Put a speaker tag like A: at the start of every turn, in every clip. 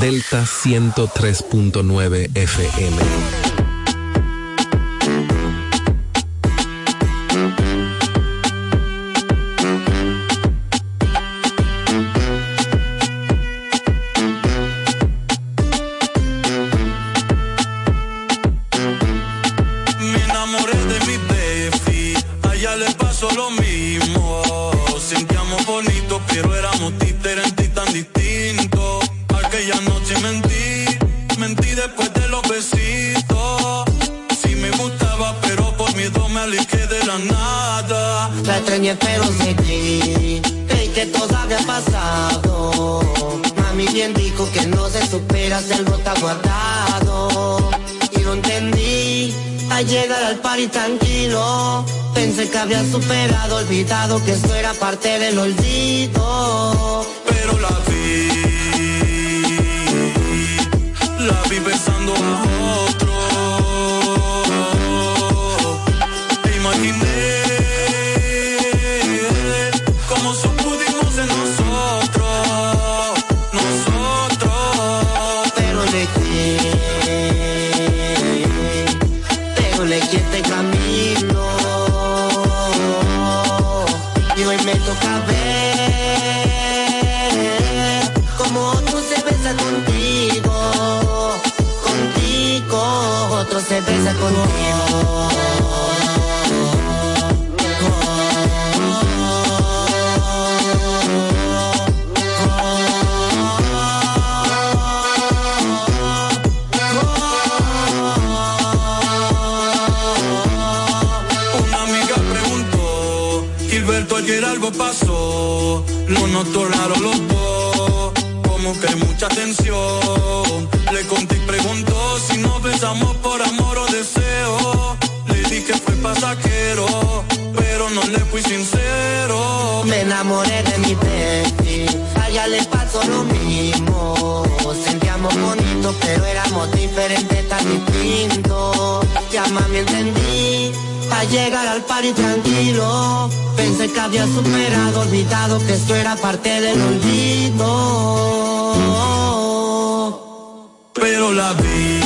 A: Delta 103.9 FM.
B: Está guardado. Y lo entendí, al llegar al party tranquilo. Pensé que había superado, olvidado que esto era parte del olvido.
C: Notó raro los dos, como que mucha tensión. Le conté y preguntó si nos besamos por amor o deseo. Le dije fue pasajero, pero no le fui sincero.
B: Me enamoré de mi baby, a ella le pasó lo mismo. Sentíamos bonito, pero éramos diferentes, tan distintos. Ya mami entendí llegar al party tranquilo. Pensé que había superado, olvidado que esto era parte del olvido.
C: Pero la vi,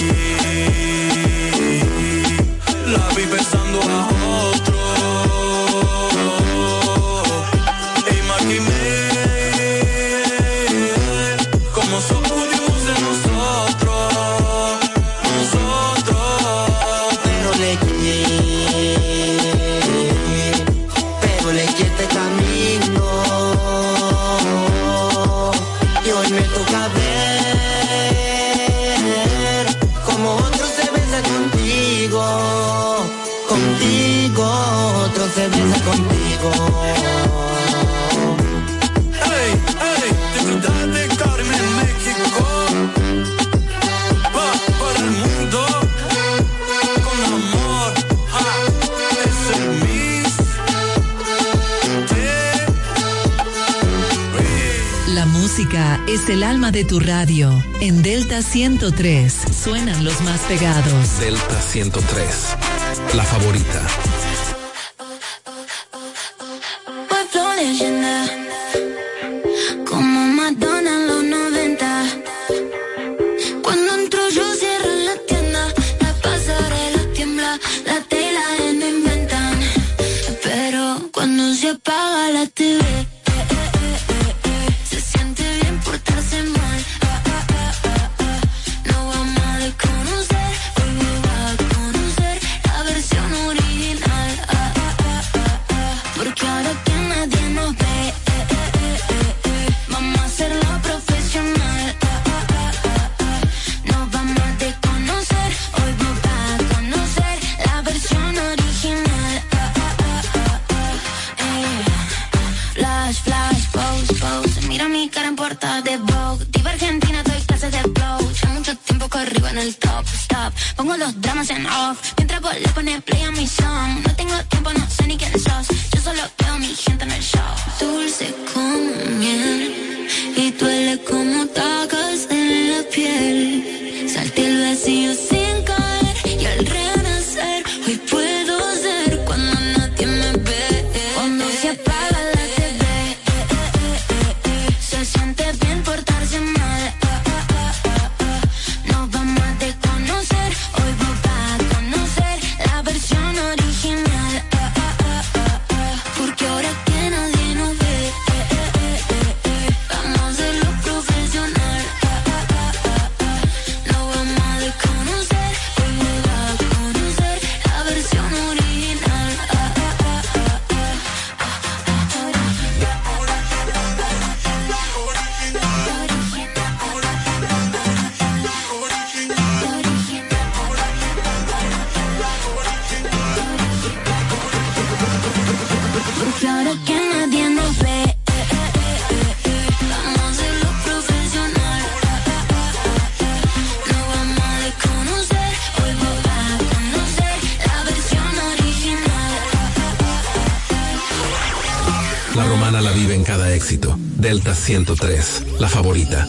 D: es el alma de tu radio. En Delta 103 suenan los más pegados.
A: Delta 103, la favorita.
E: 103, la favorita.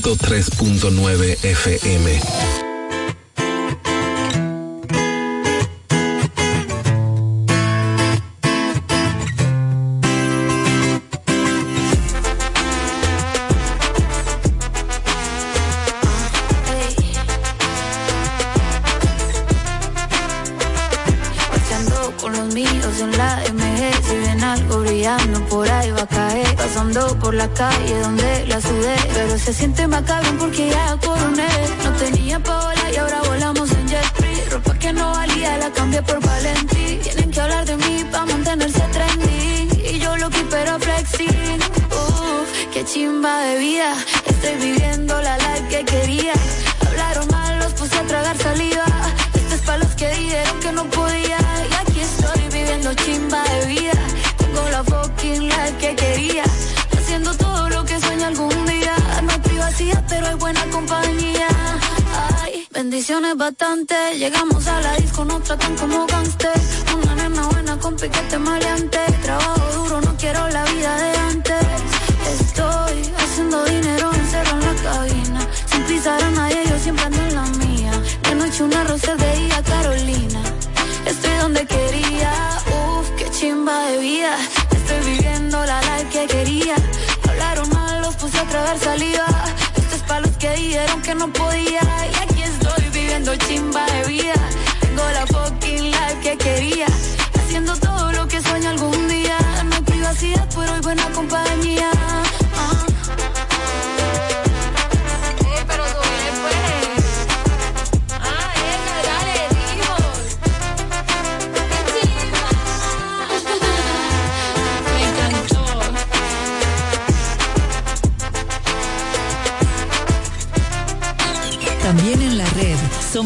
E: 103.9 FM.
F: Que no podía. Y aquí estoy viviendo chimba de vida. Tengo la fucking life que quería. Haciendo todo lo que sueño algún día pero hay buena compañía. Ay, bendiciones bastante. Llegamos a la disco, no tratan como gangster. Una nena buena con piquete maleante. tragar saliva. Esto es para los que dijeron que no podía. Y aquí estoy viviendo chimba de vida. Tengo la fucking life que quería. Haciendo todo lo que sueño algún día. No hay
G: privacidad, pero hoy buena compañía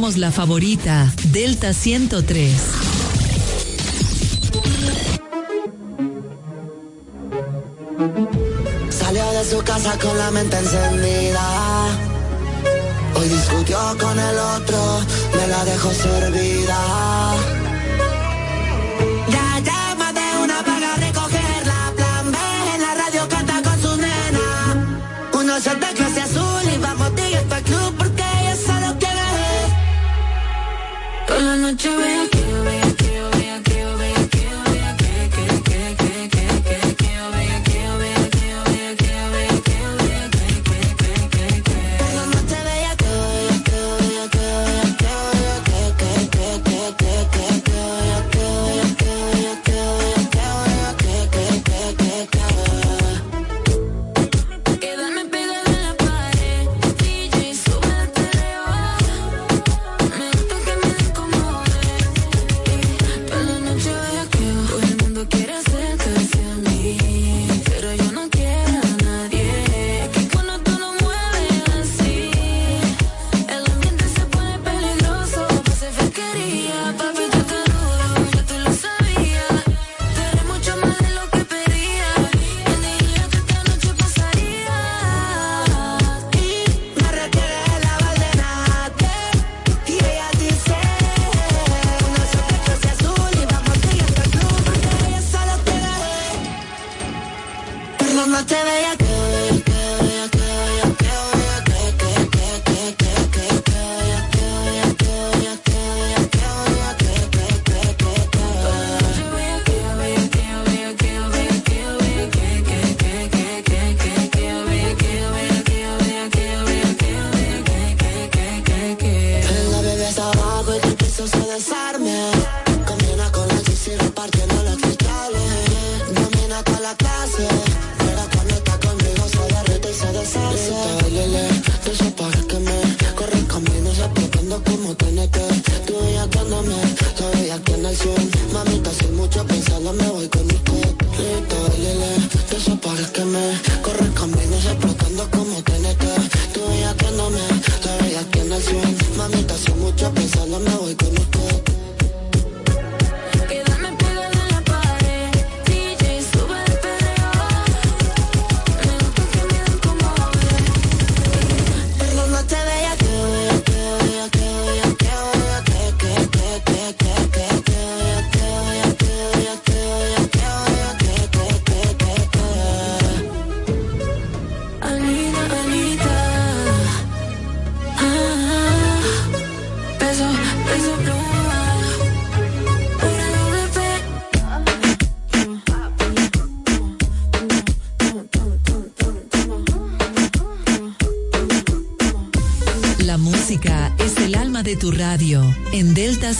D: la favorita, Delta 103.
B: Salió de su casa con la mente encendida. Hoy discutió con el otro, me la dejó servida.
G: noche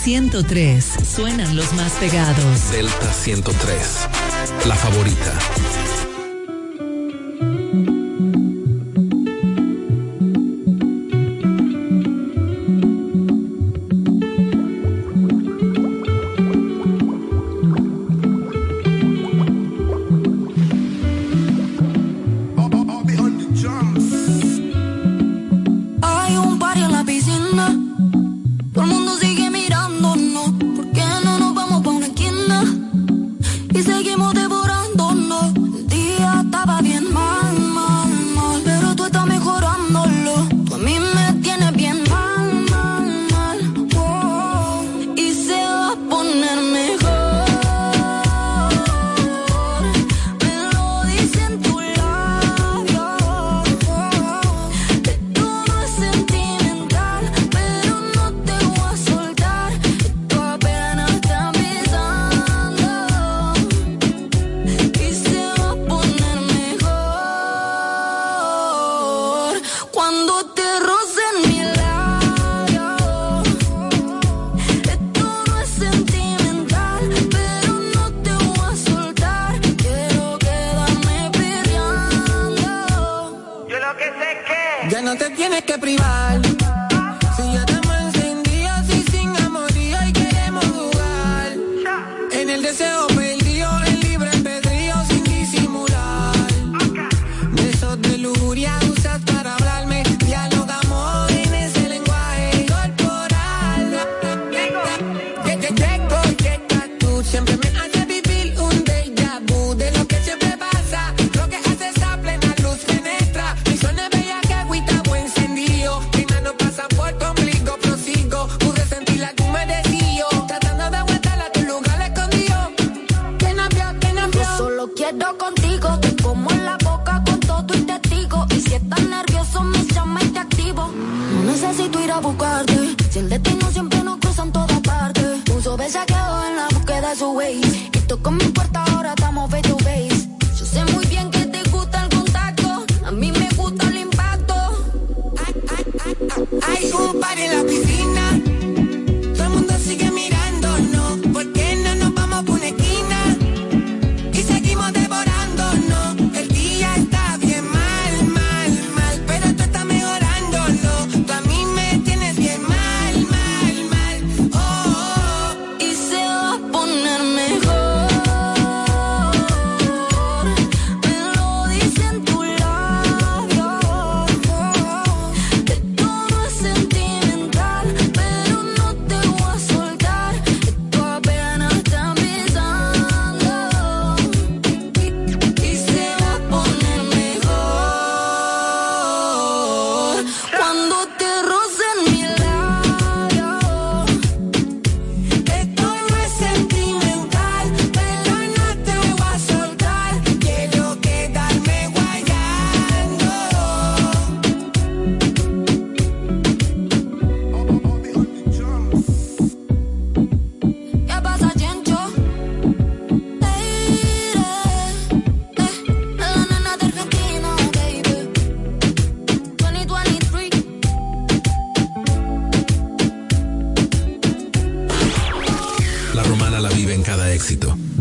D: 103. Suenan los más pegados.
H: Delta 103. La favorita.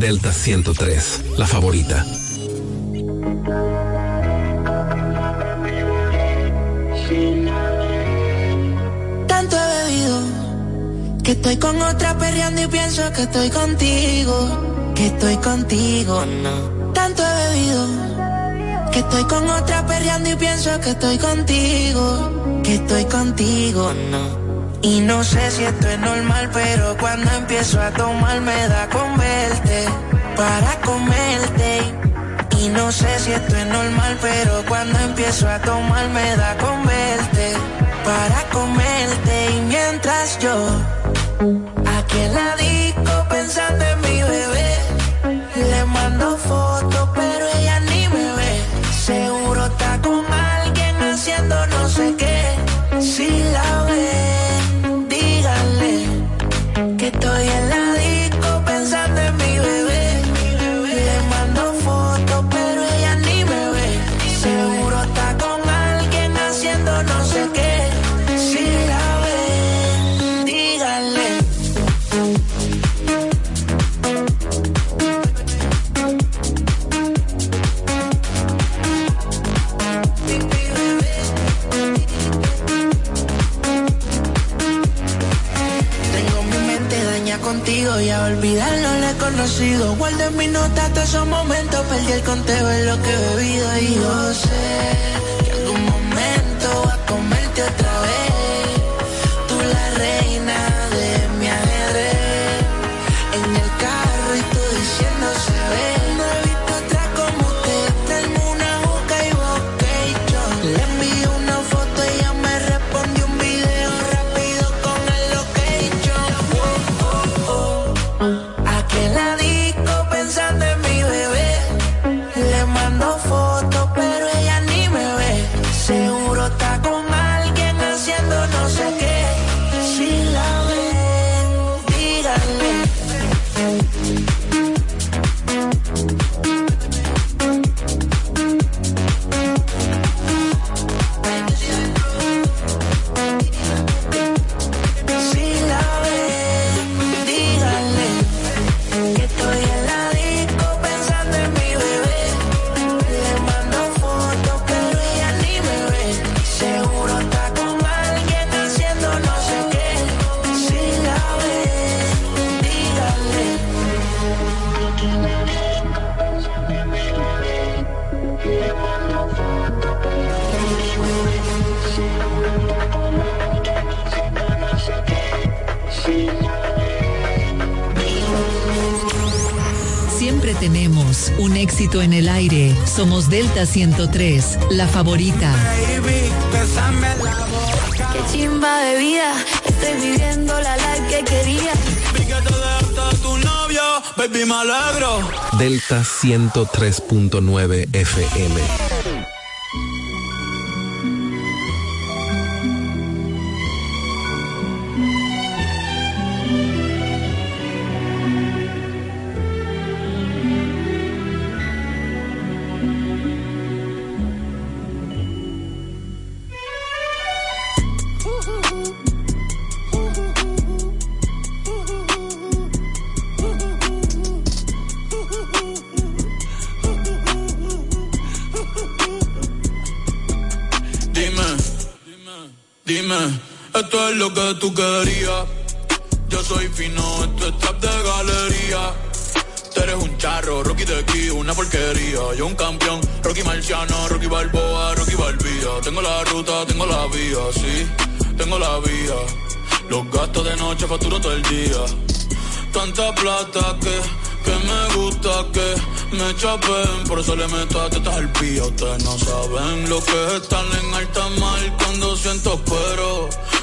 I: Delta 103, la favorita.
J: Tanto he bebido que estoy con otra perreando y pienso que estoy contigo, que estoy contigo, no. Tanto he bebido que estoy con otra perreando y pienso que estoy contigo, que estoy contigo, no y no sé si esto es normal, pero cuando empiezo a tomar me da con verte, para comerte. Y no sé si esto es normal, pero cuando empiezo a tomar me da con verte, para comerte. Y mientras yo, aquí en la disco pensando en mi bebé, le mando fotos. sido. En mi nota todos esos momentos, perdí el conteo en lo que he bebido y yo sé
D: Somos Delta 103, la favorita.
H: Qué chimba de vida, estoy viviendo la life que quería.
C: tu novio, baby, me alegro.
E: Delta 103.9 FM.
C: Lo que tú querías. Yo soy fino, esto es trap de galería. Tú eres un charro, Rocky de aquí, una porquería. Yo un campeón, Rocky Marciano, Rocky Balboa, Rocky Balbía. Tengo la ruta, tengo la vía, sí, tengo la vía. Los gastos de noche facturo todo el día. Tanta plata que, que me gusta que me chapen, por eso le meto a tetas al pía. Ustedes no saben lo que es estar en alta mar cuando siento pero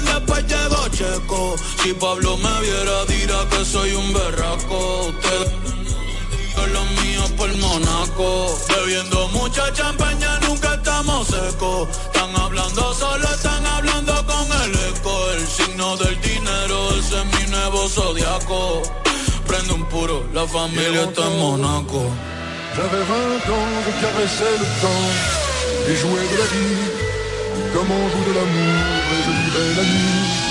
C: después llegó Si Pablo me viera, dirá que soy un berraco. Ustedes los míos por Monaco. Bebiendo mucha champaña, nunca estamos secos. Están hablando solo, están hablando con el eco. El signo del dinero, ese es mi nuevo zodiaco prende un puro, la familia está en Monaco.
K: J'avais 20 ans, je caressais le temps et jouais de la vie comme on joue de l'amour et je la nuit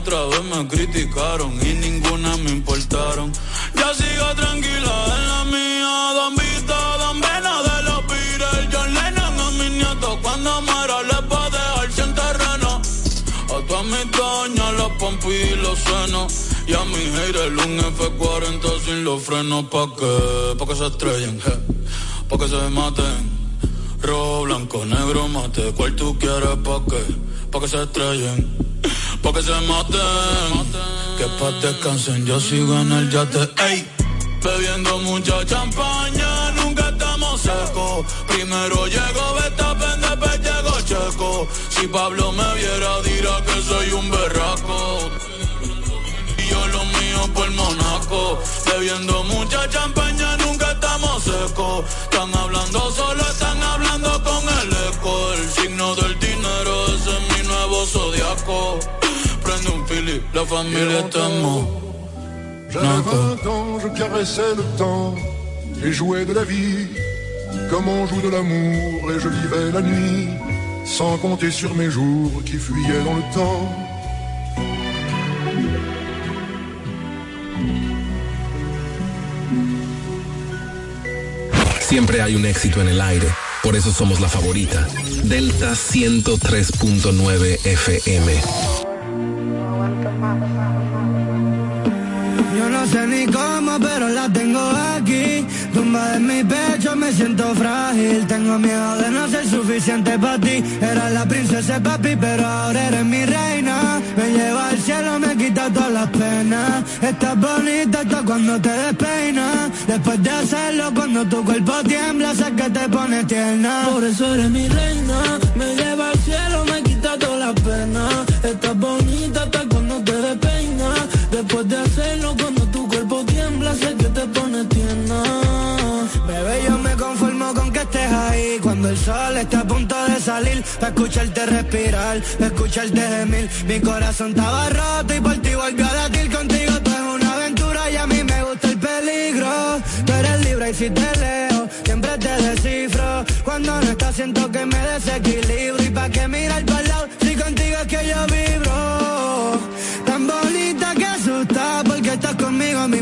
C: Otra vez me criticaron y ninguna me importaron. Ya sigo tranquila en la mía, don Vito, don Vena de los Beatles, John Lennon a mis nietos. Cuando muera les va a dejar sin terreno. A todas mis doñas, los pompis y los senos. Y a mi haters un F40 sin los frenos pa' que, pa' que se estrellen, pa' que se maten. Rojo, blanco, negro, mate, cual tú quieres pa' que, pa' que se estrellen, pa' que se maten. Que pa' descansen, yo sigo en el yate, ey. Bebiendo mucha champaña, nunca estamos secos. Primero llego Betapen, después llego Checo. Si Pablo me viera, dirá que soy un berraco yo lo mío por Monaco. Bebiendo mucha champaña, nunca estamos secos. Están hablando solo, Un la familia está en
K: J'avais 20 ans, je caressais le temps et jouais de la vie comme on joue de l'amour et je vivais la nuit sans compter sur mes jours qui fuyaient dans le temps.
E: Siempre hay un éxito en el aire. Por eso somos la favorita. Delta 103.9 FM.
L: Sé ni cómo, pero la tengo aquí
M: tumba en mi pecho me siento frágil. Tengo miedo de no ser suficiente para ti. Era la princesa papi, pero ahora eres mi reina. Me lleva al cielo, me quita todas las penas. Estás bonita hasta cuando te despeinas. Después de hacerlo, cuando tu cuerpo tiembla, sé que te pone tierna.
N: Por eso eres mi reina. Me lleva al cielo, me quita todas las penas. Estás bonita hasta cuando te despeinas. Después de hacerlo, cuando
M: estés ahí Cuando el sol esté a punto de salir. Pa' escucharte respirar, pa' escucharte gemir. Mi corazón estaba roto y por ti volvió a latir. Contigo tú es una aventura y a mí me gusta el peligro. Tú eres libre y si te leo, siempre te descifro. Cuando no estás siento que me desequilibro. Y pa' que mirar para lado,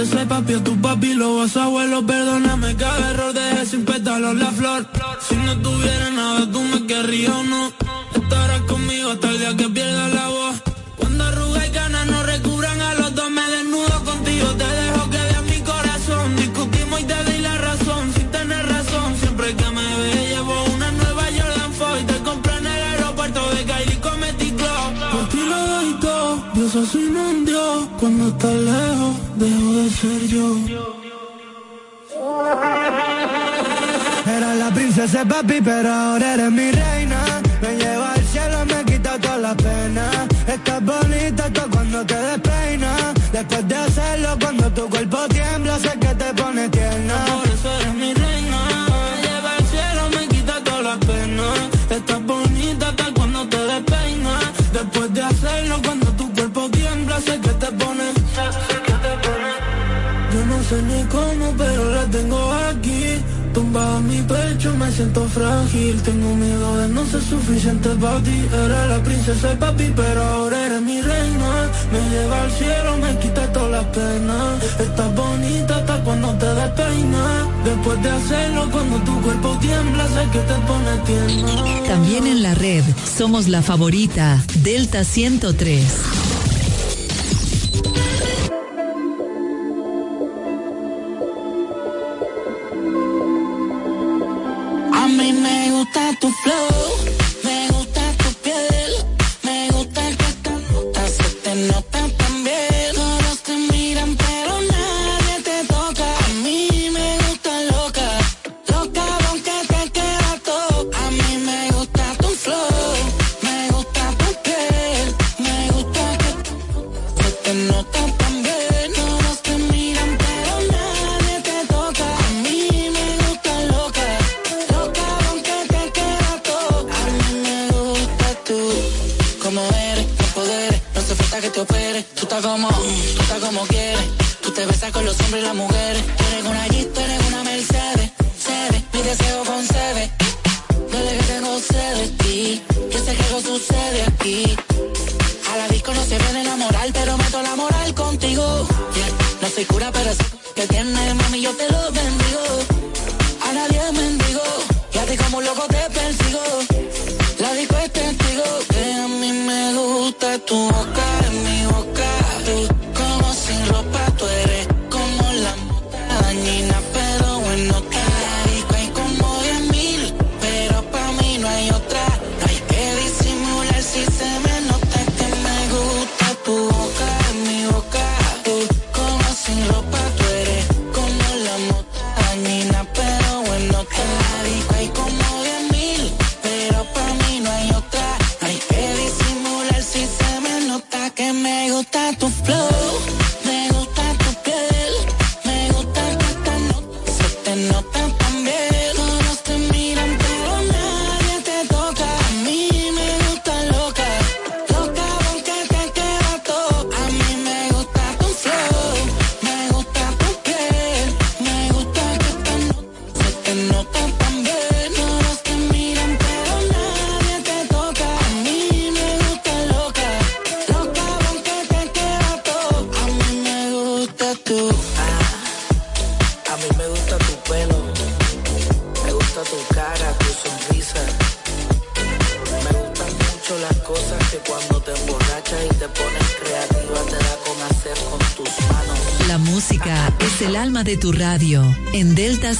N: Era la princesa y papi, a tu papi lo vas abuelo. Perdóname cada error, dejé sin pétalos la flor. Si no tuviera nada, tú me querrías o no. Estarás conmigo hasta el día que pierda la voz. De ser yo.
M: Era la princesa papi, pero ahora eres mi reina. Me lleva al cielo, me quita todas las penas. Estás bonita hasta cuando te despeinas. Después de hacerlo, cuando tu cuerpo tiembla, sé que te pone tierna.
N: Por eres mi sé ni cómo, pero la tengo aquí. Tumbada en mi pecho, me siento frágil. Tengo miedo de no ser suficiente para ti. Era la princesa y papi, pero ahora eres mi reina. Me lleva al cielo, me quita todas las penas. Estás bonita hasta cuando te despeinas. Después de hacerlo, cuando tu cuerpo tiembla, sé que te pone tierna.
O: También en la red somos la favorita Delta 103.
P: Soy cura pero sé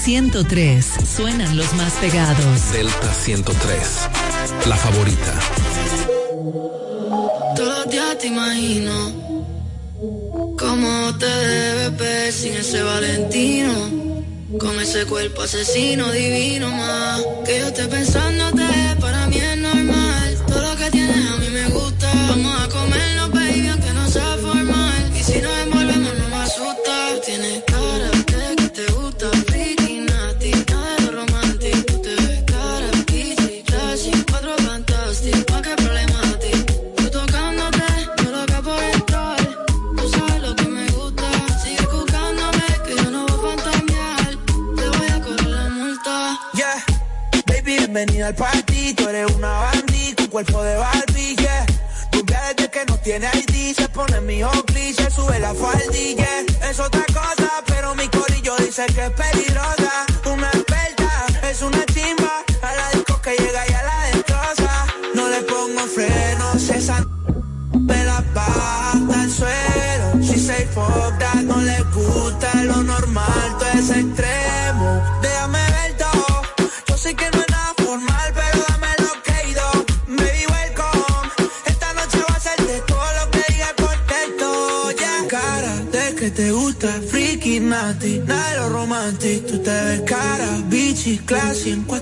D: 103. Suenan los más pegados.
E: Delta 103. La favorita.
Q: Todos los días te imagino cómo te debes ver sin ese Valentino. Con ese cuerpo asesino divino más que yo
L: te pensaba 150.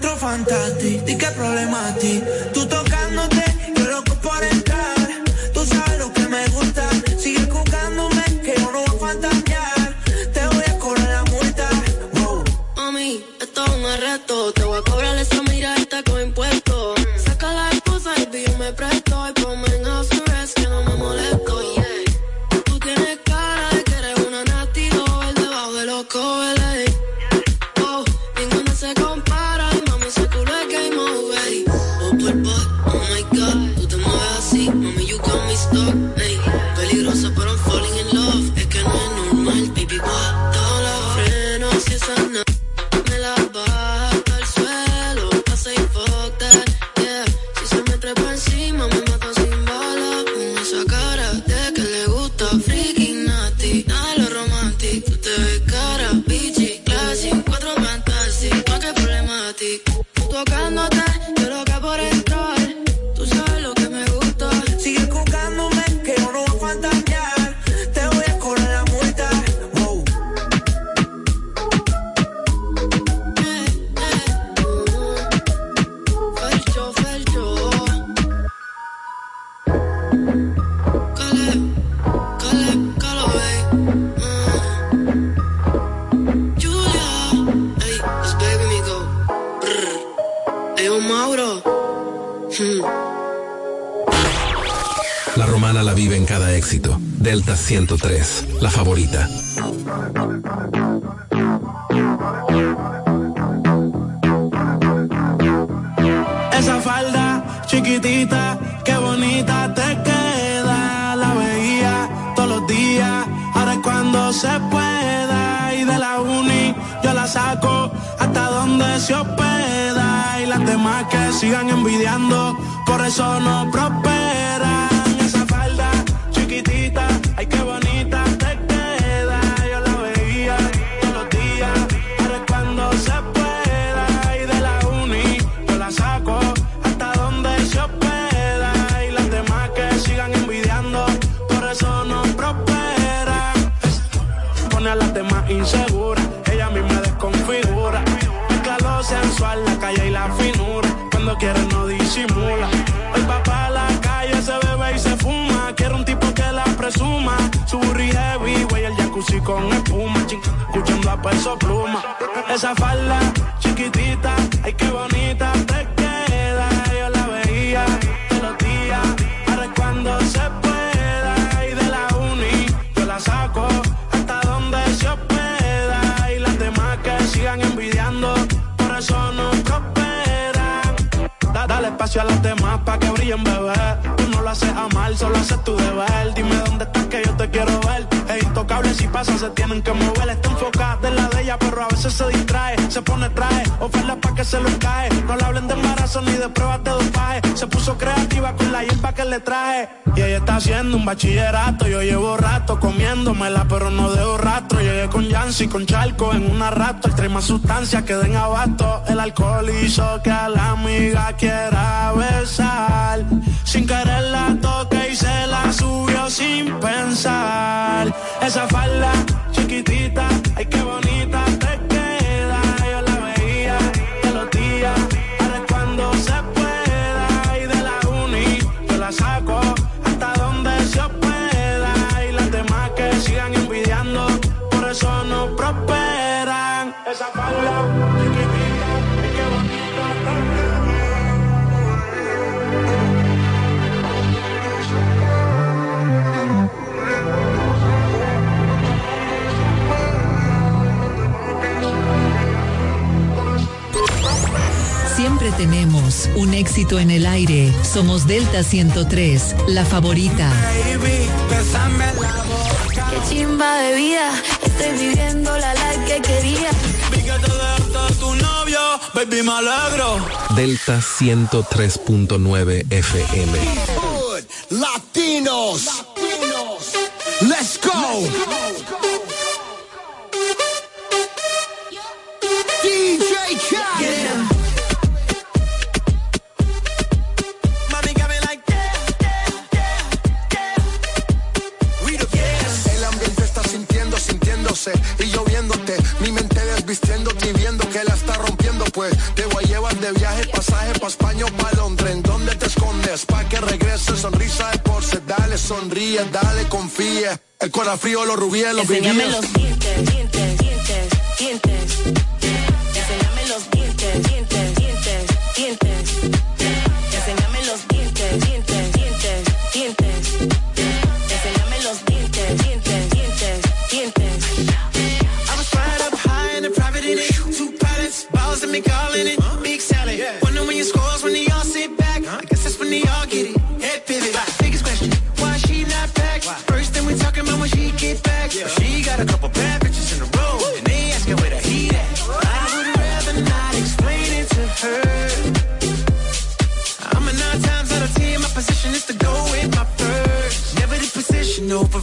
L: espacio a las demás pa' que brillen, bebé. Tú no lo haces amar, solo haces tu deber. Dime dónde estás que yo te quiero ver. Es intocable si pasa, se tienen que mover. Está enfocada en la de ella, pero a veces se distrae. Se pone traje, ofrece que se lo cae. No le hablen de embarazo ni de pruebas de dopaje. Se puso creativa con la hierba que le traje. Y ella está haciendo un bachillerato. Yo llevo rato comiéndomela, pero no dejo rastro. Llegué con Yancy, con Charco en una rato. El tren más sustancia que den abasto. El alcohol hizo que a la amiga quiera besar. Sin querer la toque y se la subió sin pensar. Esa falda chiquitita, ay qué bonita
D: tenemos un éxito en el aire. Somos Delta 103, la favorita.
R: Qué chimba de vida, estoy viviendo la life que quería.
C: Vi que te tu novio, baby, me alegro.
I: Delta 103.9 FM.
S: Latinos. Latinos. Let's go. DJ Khaled.
K: Y yo viéndote, mi mente desvistiéndote y viendo que la está rompiendo, pues te voy a llevar de viaje, pasaje pa' España o pa' Londres, ¿en dónde te escondes? Pa' que regrese, sonrisa de porce, dale, sonríe, dale, confía, el corazón frío, los rubíes, los
R: Enséñame los dientes, dientes, dientes, dientes,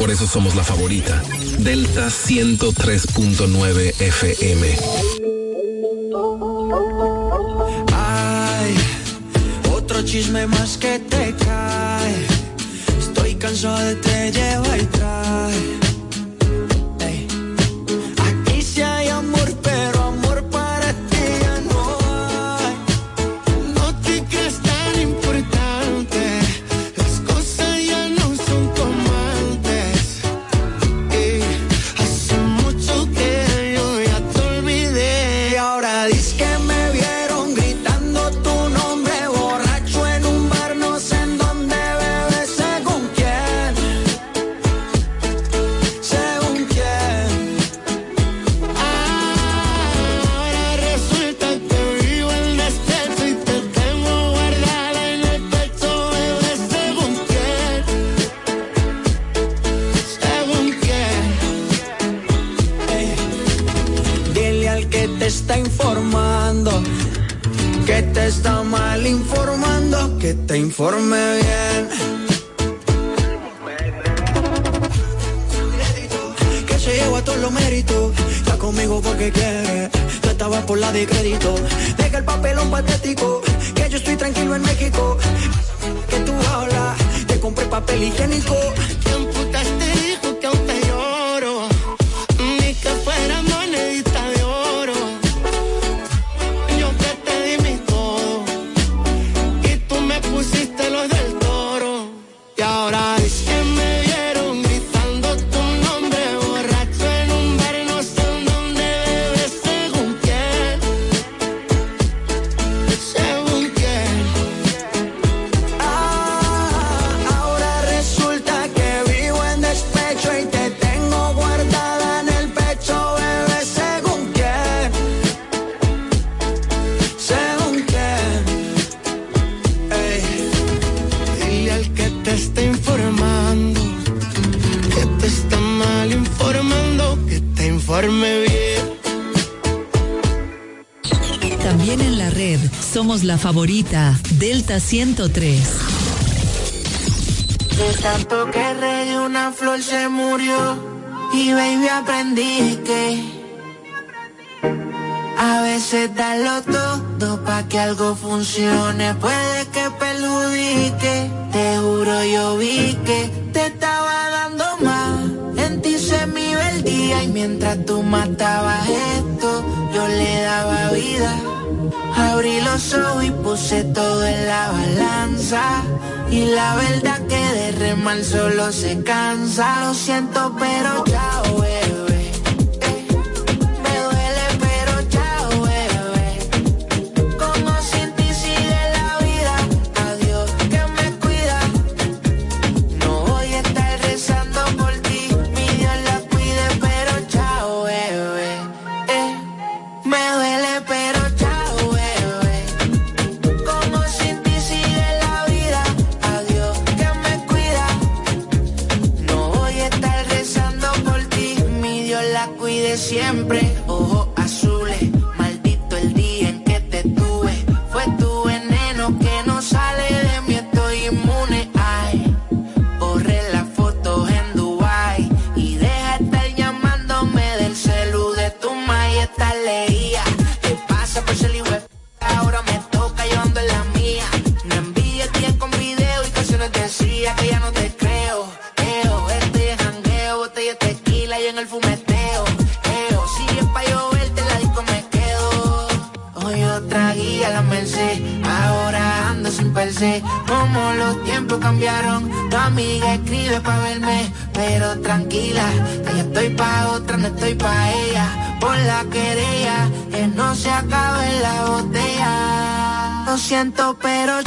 I: Por eso somos la favorita. Delta 103.9 FM.
L: Ay, otro chisme más que te cae. Estoy cansado de te lleva y trae
D: favorita, Delta 103.
T: De tanto que rey una flor se murió y baby aprendí que a veces darlo todo pa' que algo funcione puede que perjudique. Te juro yo vi que te estaba dando más. En ti se me iba el día y mientras tú matabas esto, yo le daba vida. Abrí los ojos y puse todo en la balanza y la verdad que de remar solo se cansa. Lo siento, pero lo siento, pero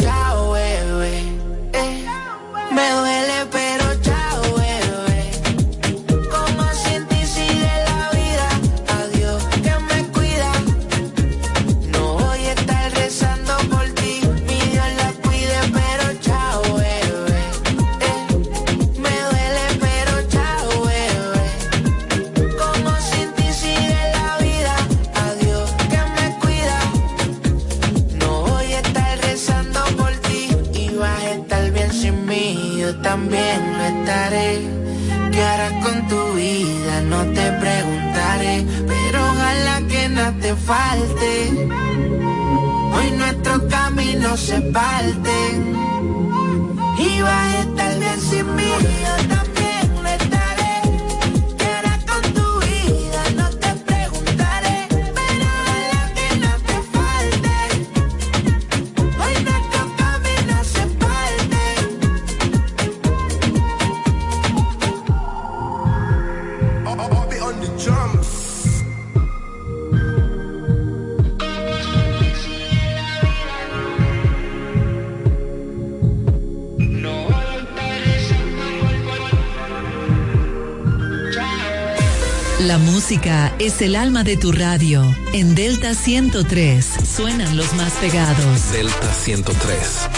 T: La
D: música es el alma de tu radio. En Delta 103 suenan los más pegados.
I: Delta 103,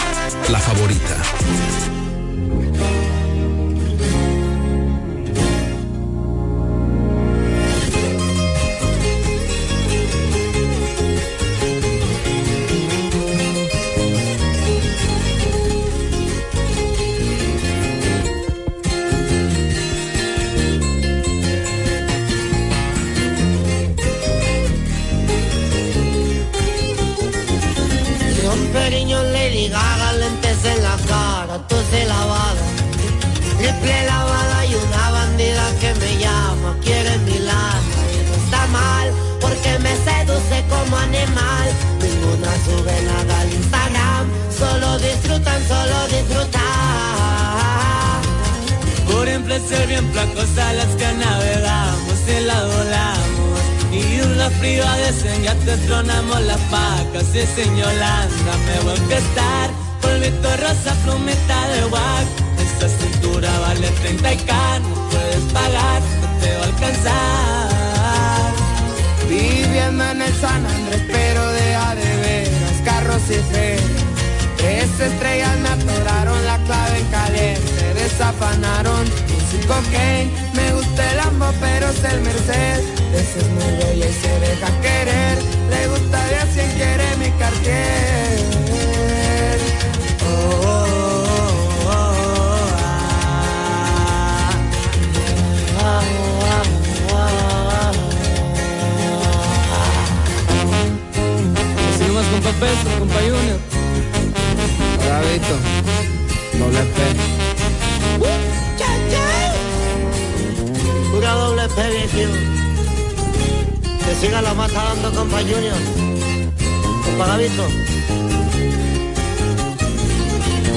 I: la favorita.
J: P.
B: Pura doble P, viejo. Que siga la mata dando compa Junior. Compa.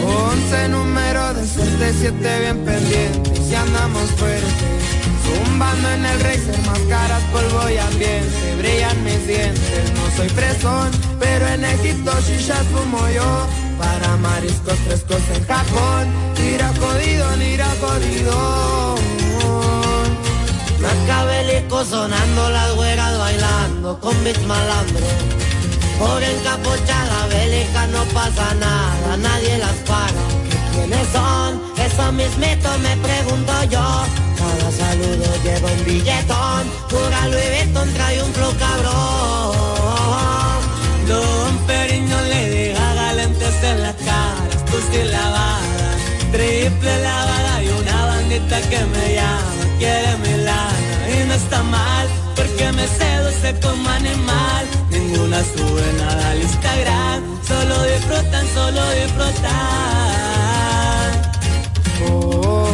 J: Once número de suerte, siete bien pendientes. Y andamos fuertes. Zumbando en el racer, máscaras, polvo y ambiente. Brillan mis dientes, no soy fresón, pero en Egipto ya fumo yo. Para mariscos frescos en Japón, tira jodido, tira jodido.
B: Macabelico sonando, las güeras bailando con mis malandros. Por encapuchada bélica no pasa nada, nadie las para. ¿Quiénes son? Eso mismito me pregunto yo. Cada saludo lleva un billetón, pura Louis Vuitton trae un flow cabrón.
U: Don cara, que lavada, triple lavada y una bandita que me llama, quiere mi lana y no está mal, porque me seduce como animal, ninguna sube nada al Instagram, solo disfrutan, solo disfrutan.
J: Oh,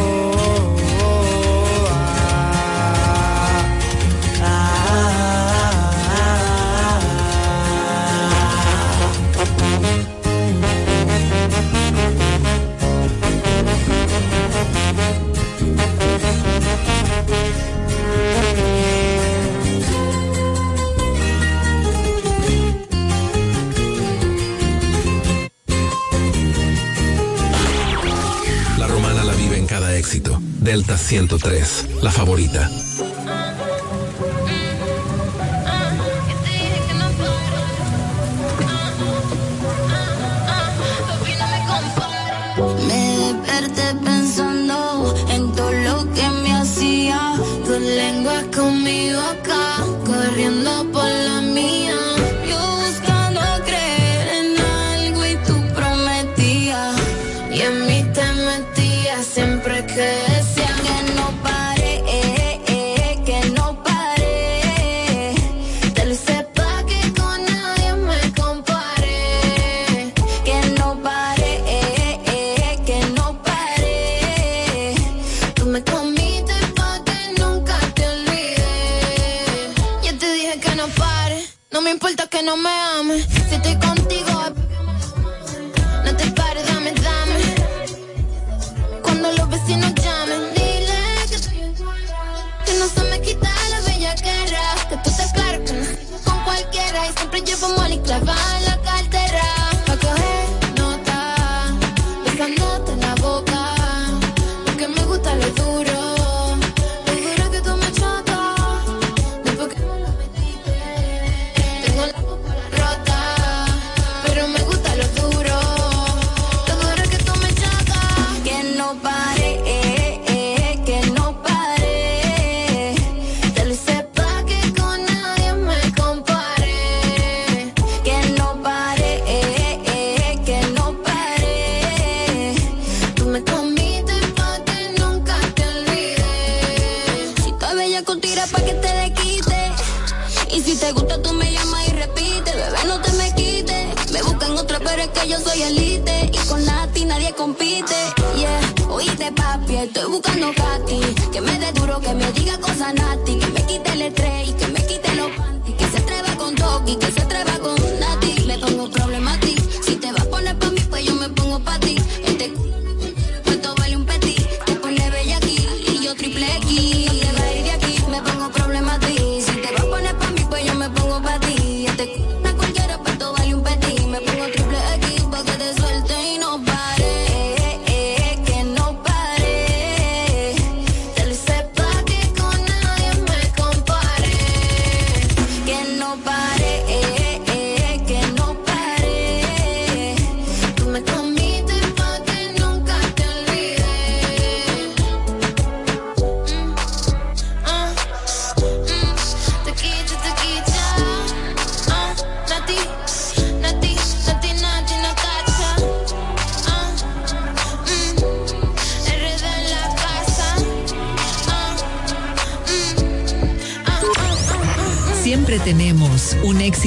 I: éxito. Delta 103, la favorita.
H: Me desperté pensando en todo lo que me hacía. Tu lengua conmigo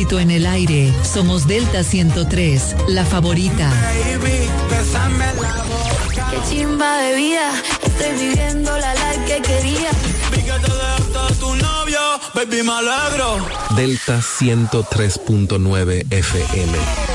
D: éxito en el aire. Somos Delta 103, la favorita.
H: Qué chimba de vida, estoy viviendo la life que quería.
C: tu novio, baby, me alegro.
E: Delta 103.9 FM.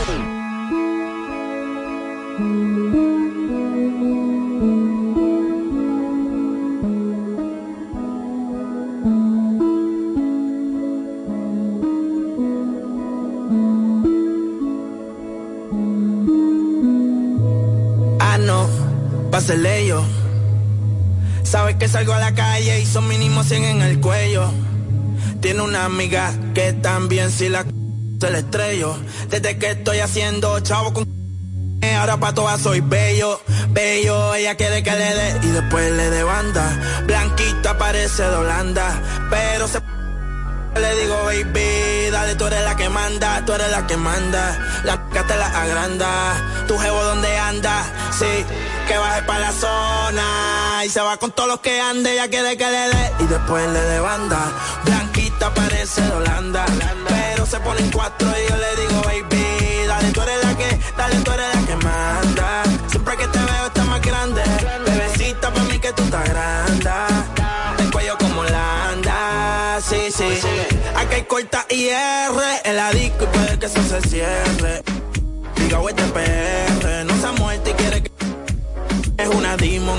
V: Tiene una amiga que también si la se le estrello. Desde que estoy haciendo chavo con ahora pa' todas soy bello, bello, ella quiere que le dé y después le dé banda. Blanquita parece de Holanda, pero se le digo, baby, dale, tú eres la que manda, tú eres la que manda. La que te la agranda, tu jevo donde anda, sí que baje para la zona y se va con todos los que ande, ya quiere que le dé y después le dé banda. Parece de Holanda, pero se ponen cuatro y yo le digo, baby, dale, tú eres la que, dale, tú eres la que manda. Siempre que te veo está más grande, bebecita para mí que tú estás grande. El cuello como la anda, sí, sí. Aquí hay corta y R en la disco y puede que eso se cierre. Diga, este PR, no se ha muerto y quiere que es una demon,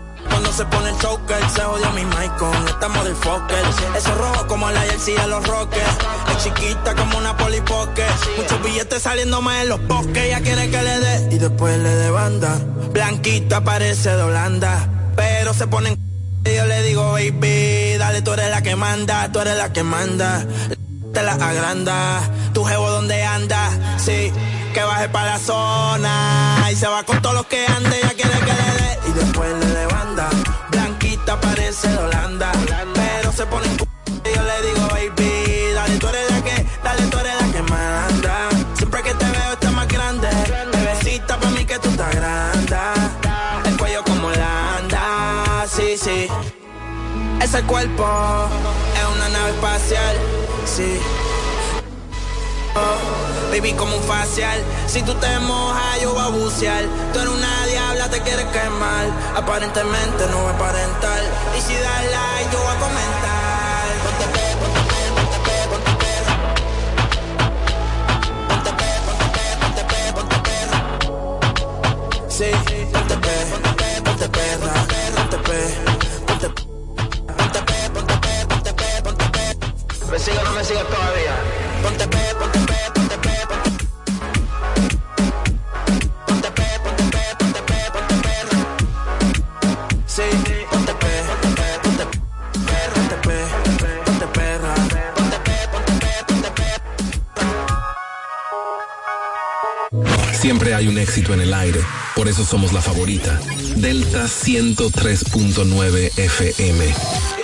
V: se pone el choker. Se jodió mi mic con esta motherfucker. Eso rojo como la jersey de los rockers. Es chiquita como una polipoque. Muchos billetes saliendo más en los bosques. Ella quiere que le dé y después le dé banda. Blanquita parece de Holanda. Pero se ponen y yo le digo, baby, dale, tú eres la que manda, tú eres la que manda. Te la agranda, tu jevo donde anda, sí que baje para la zona y se va con todos los que ande, ya quiere que le dé y después parece de Holanda, pero se pone en y yo le digo, baby, dale tú eres la que, dale tú eres la que manda. Siempre que te veo está más grande, bebecita para mí que tú estás grande. El cuello como la anda, sí, sí. Ese cuerpo es una nave espacial, sí Oh, baby, como un facial. Si tú te mojas, yo voy a bucear. Tú eres una te quieres quemar. Aparentemente no voy a aparentar. Y si das like, yo voy a comentar.
E: Somos la favorita. Delta 103.9 FM.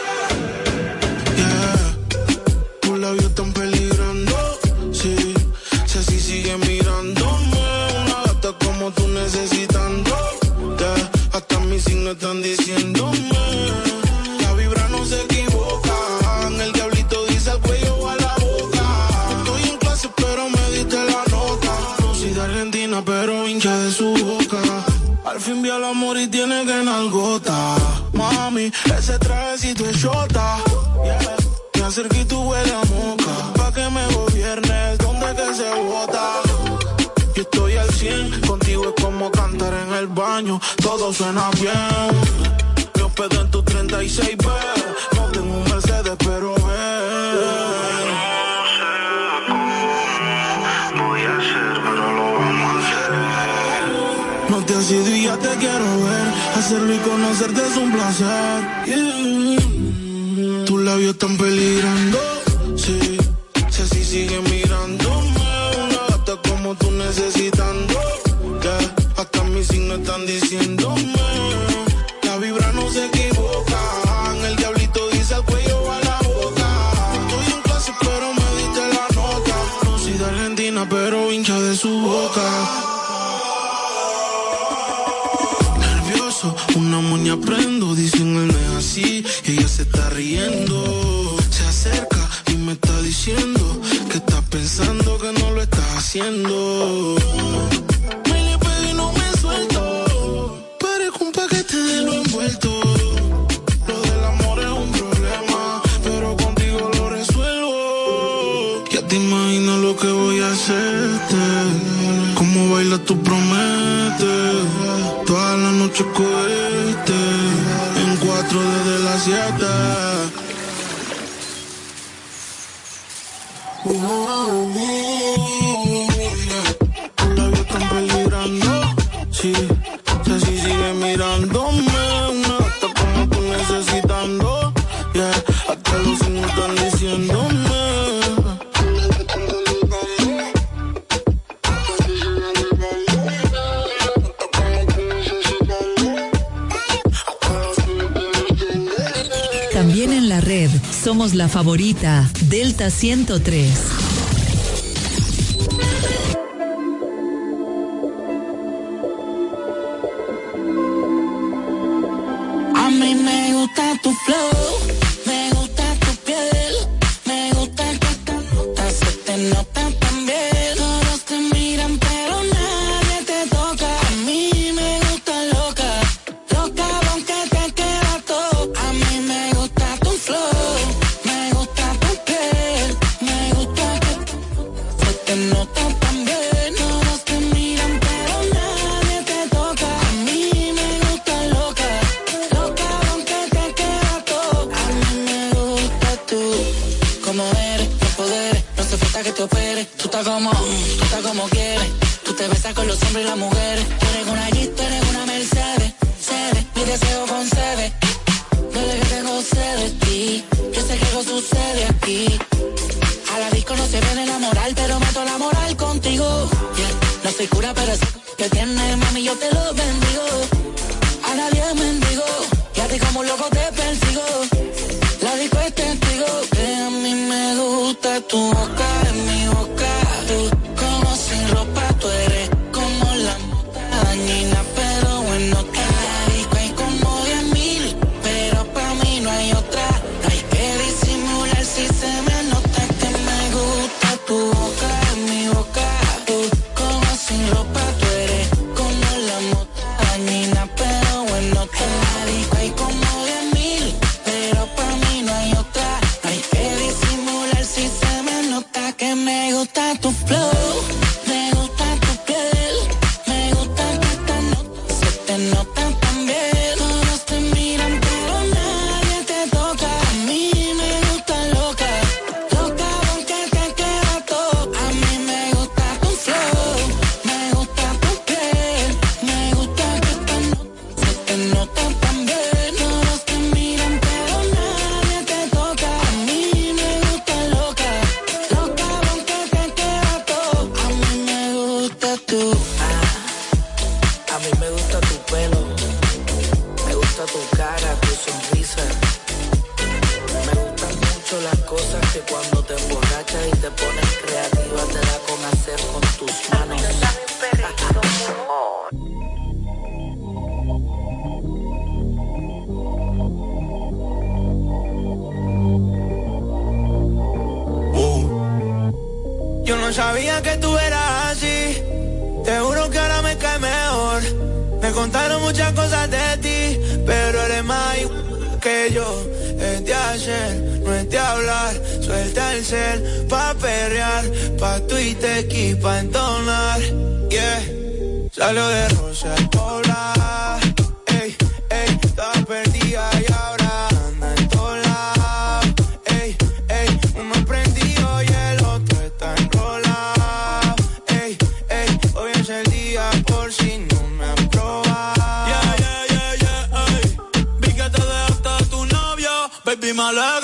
N: pero
J: hincha de su boca. Nervioso, una moña prendo, dicen él no es así, ella se está riendo. Se acerca y me está diciendo que está pensando que no lo estás haciendo. Me le pego y no me suelto, parezco un paquete de lo envuelto. mentiras tú prometes. Toda la noche cohete. En cuatro desde las siete.
E: Uh, uh, uh, somos la favorita, Delta 103.
O: A mí me gusta tu flow. Tú estás como, tú estás como quieres. Tú te besas con los hombres y las mujeres. Tú eres una Jeep, eres una Mercedes. Cede, mi deseo concede. Dale que tengo sed de ti. Yo sé que algo sucede aquí. A la disco no se viene a enamorar, pero mato la moral contigo. No soy cura, pero es que tiene, mami, yo te lo bendigo.
J: contaron muchas cosas de ti, pero eres más que yo. Es de ayer, no es de hablar. Suelta el cel pa' perrear, pa' tuitear y pa' entonar. Yeah, salió de Rusia al.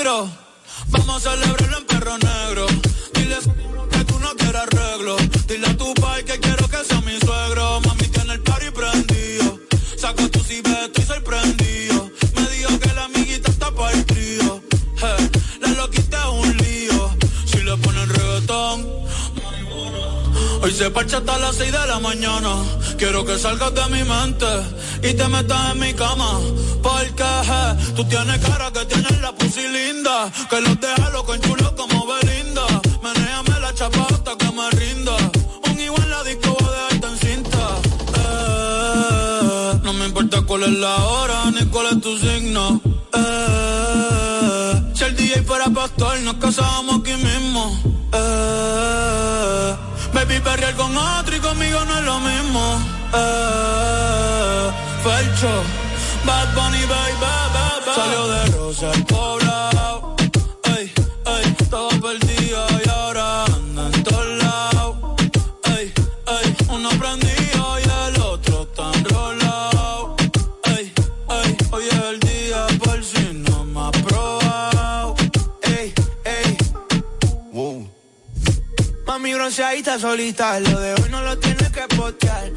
C: Vamos a celebrarlo en perro negro. Dile que tú no quieres arreglo. Dile a tu pai que quiero que sea mi suegro. Hoy se parcha hasta las 6 de la mañana. Quiero que salgas de mi mente y te metas en mi cama. Porque je, tú tienes cara que tienes la pussy linda. Que los deja loco en como Belinda. Menéame la chapa hasta que me rinda. Un igual la disco voy a dejarte en cinta. Eh, no me importa cuál es la hora ni cuál es tu signo. Eh, si el DJ fuera pastor, nos casábamos aquí mismo. Baby, perrear con otro y conmigo no es lo mismo. Eh, Felcho, Bad Bunny, baby, baby. Salió de Rosa el poblado.
V: Bronceadita solita, lo de hoy no lo tienes que postear.